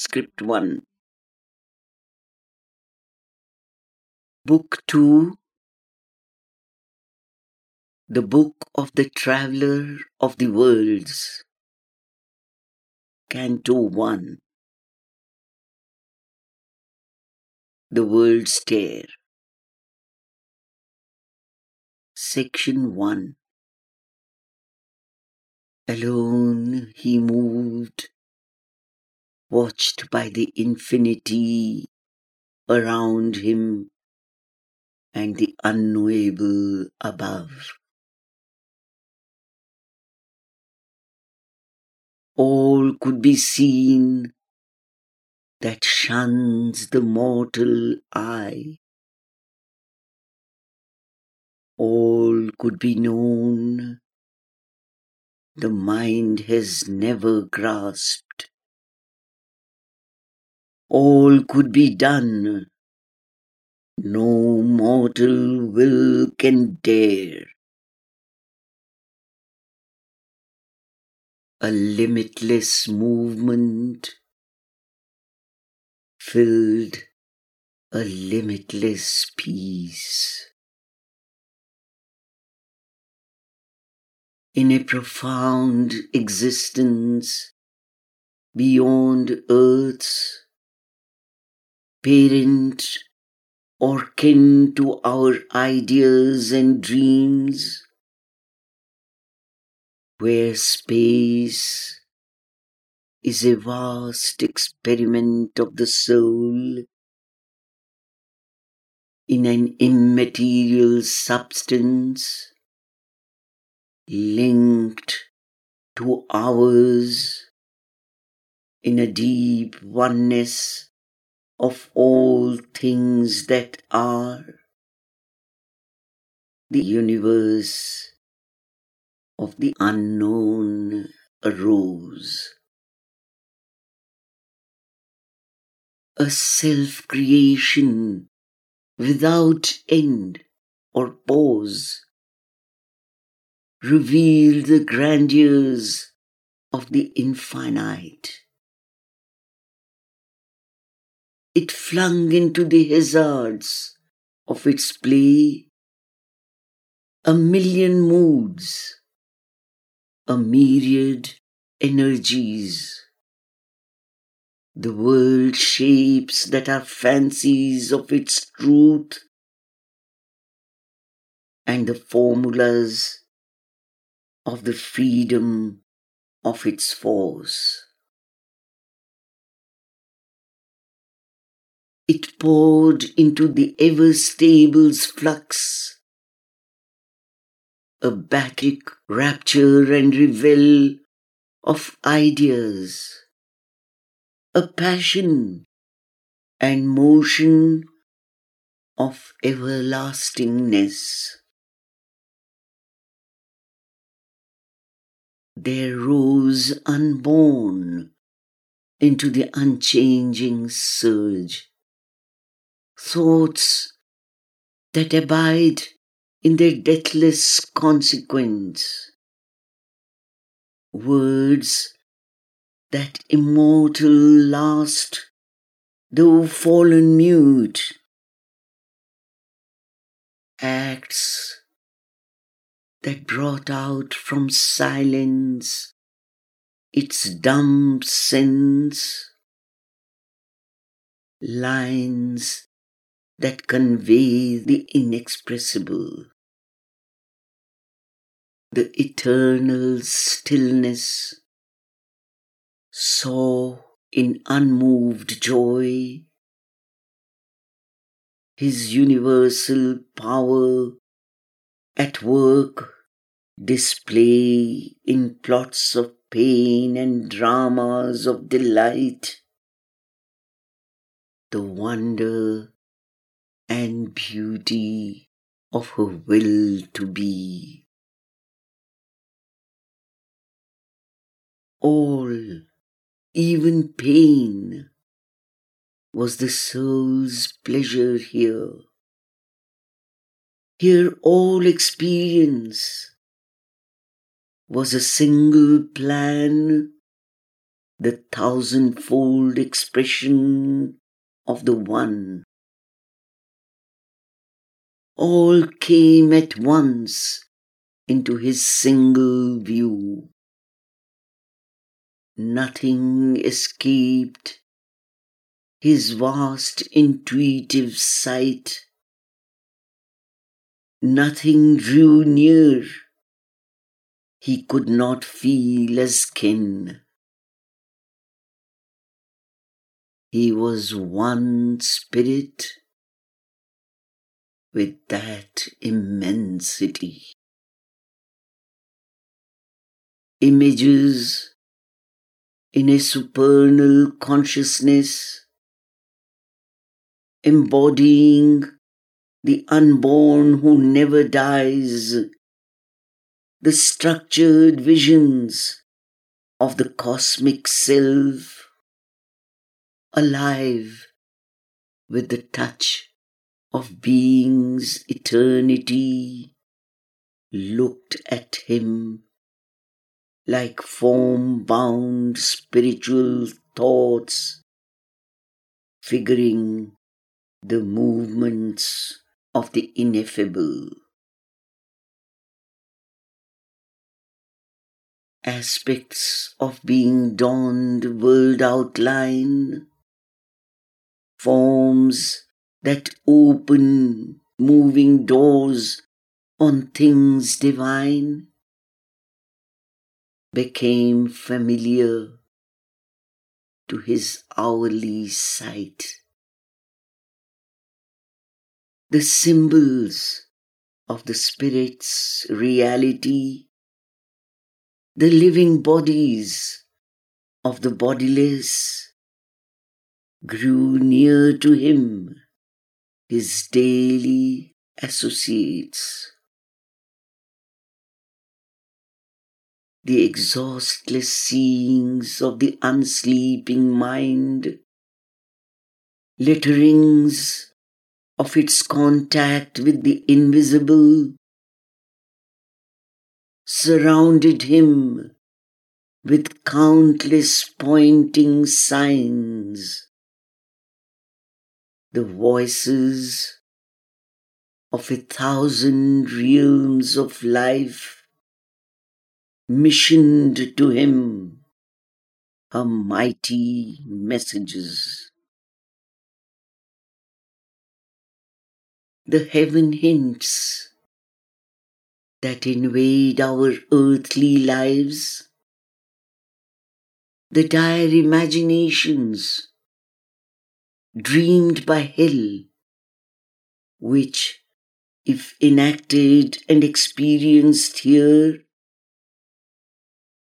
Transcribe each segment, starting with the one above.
Script 1. Book 2 The Book of the Traveler of the Worlds. Canto 1 The World-Stair. Section 1 Alone he moved, watched by the infinity around him and the unknowable above. All could be seen that shuns the mortal eye. All could be known the mind has never grasped. All could be done, no mortal will can dare. A limitless movement filled a limitless peace. in a profound existence beyond earth's parent or kin to our ideas and dreams, where space is a vast experiment of the soul in an immaterial substance linked to ours in a deep oneness of all things that are. The universe of the unknown arose. A self creation without end or pause reveal the grandeurs of the infinite. It flung into the hazards of its play a million moods, a myriad energies. The world shapes that are fancies of its truth, and the formulas of the freedom of its force. It poured into the ever stable's flux, a Bacchic rapture and revel of ideas, a passion and motion of everlastingness. there rose unborn into the unchanging surge. Thoughts that abide in their deathless consequence. Words that immortal last, though fallen mute. Acts that brought out from silence its dumb sense, lines that convey the inexpressible, the eternal stillness, saw in unmoved joy his universal power at work display in plots of pain and dramas of delight. The wonder and beauty of her will to be. All, even pain, was the soul's pleasure here. Here all experience was a single plan the thousandfold expression of the One. All came at once into his single view. Nothing escaped his vast intuitive sight. Nothing drew near he could not feel as kin. He was one spirit with that immensity. Images in a supernal consciousness embodying the unborn who never dies, the structured visions of the cosmic self, alive with the touch of being's eternity, looked at him like form bound spiritual thoughts, figuring the movements of the ineffable. Aspects of being dawned world outline, forms that open moving doors on things divine, became familiar to his hourly sight. The symbols of the Spirit's reality, the living bodies of the bodiless, grew near to him, his daily associates. The exhaustless seeings of the unsleeping mind, letterings of its contact with the invisible surrounded him with countless pointing signs. The voices of a thousand realms of life missioned to him her mighty messages. the heaven hints that invade our earthly lives, the dire imaginations dreamed by hell, which, if enacted and experienced here,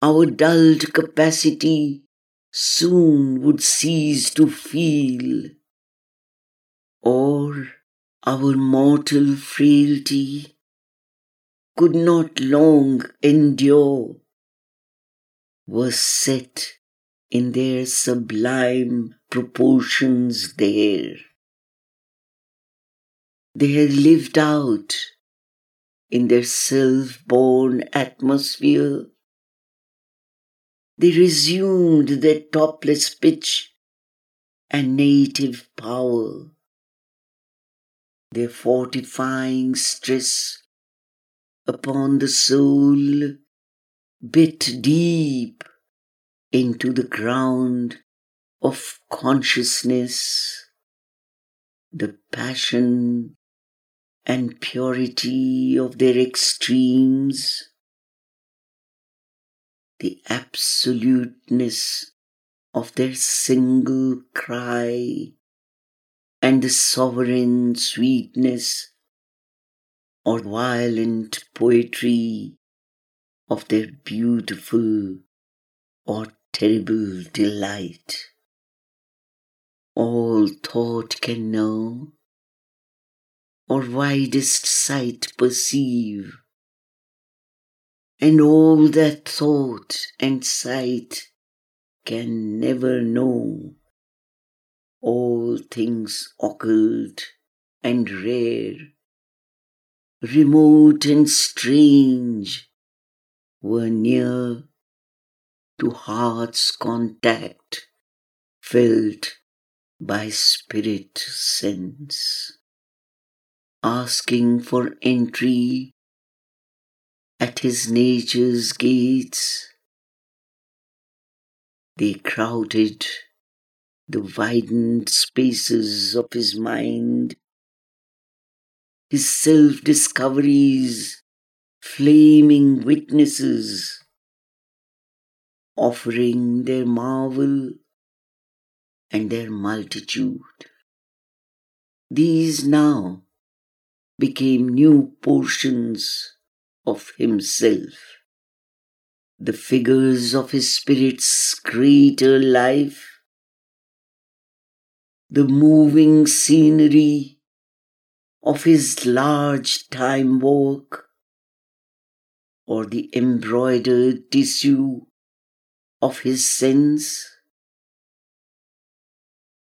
our dulled capacity soon would cease to feel, or our mortal frailty could not long endure, was set in their sublime proportions there. They had lived out in their self born atmosphere. They resumed their topless pitch and native power their fortifying stress upon the soul bit deep into the ground of consciousness, the passion and purity of their extremes, the absoluteness of their single cry. And the sovereign sweetness or violent poetry of their beautiful or terrible delight. All thought can know, or widest sight perceive, and all that thought and sight can never know all things occult and rare, remote and strange, were near to heart's contact filled by spirit sense, asking for entry at his nature's gates. They crowded the widened spaces of his mind, his self discoveries, flaming witnesses, offering their marvel and their multitude. These now became new portions of himself, the figures of his spirit's greater life, the moving scenery of his large time work, or the embroidered tissue of his sins.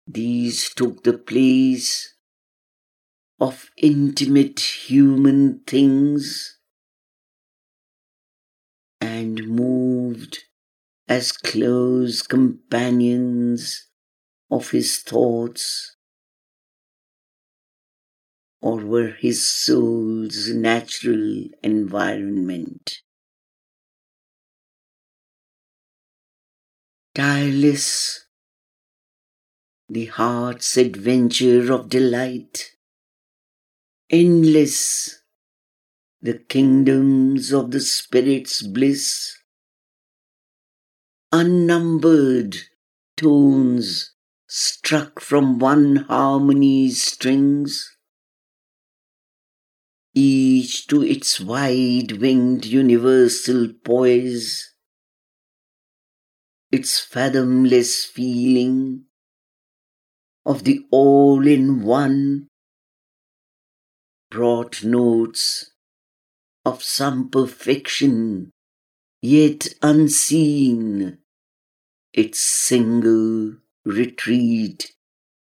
these took the place of intimate human things and moved as close companions of his thoughts or were his soul's natural environment. Tireless the heart's adventure of delight. Endless, the kingdoms of the Spirit's bliss. Unnumbered tones struck from one harmony's strings, each to its wide winged universal poise, its fathomless feeling of the all in one brought notes of some perfection yet unseen, its single retreat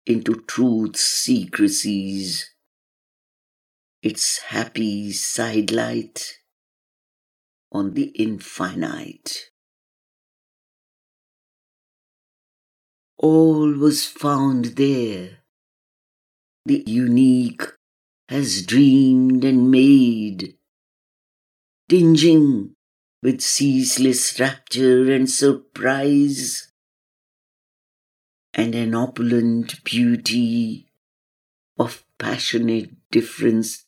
into truth's secrecies, its happy sidelight on the infinite. All was found there. The unique has dreamed and made, tinging with ceaseless rapture and surprise, and an opulent beauty of passionate difference,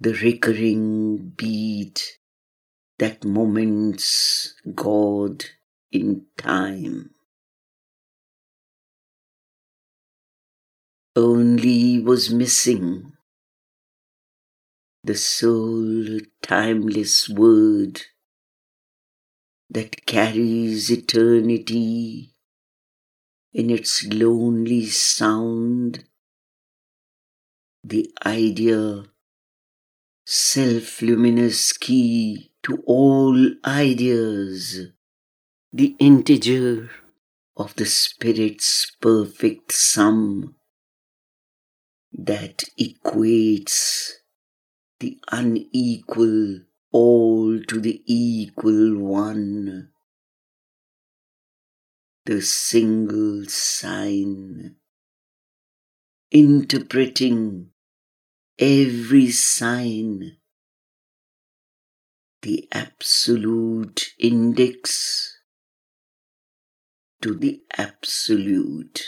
the recurring beat that moments God in time. Only was missing. The sole timeless word that carries eternity in its lonely sound, the idea, self luminous key to all ideas, the integer of the Spirit's perfect sum that equates the unequal all to the equal one, the single sign, interpreting every sign, the absolute index to the absolute.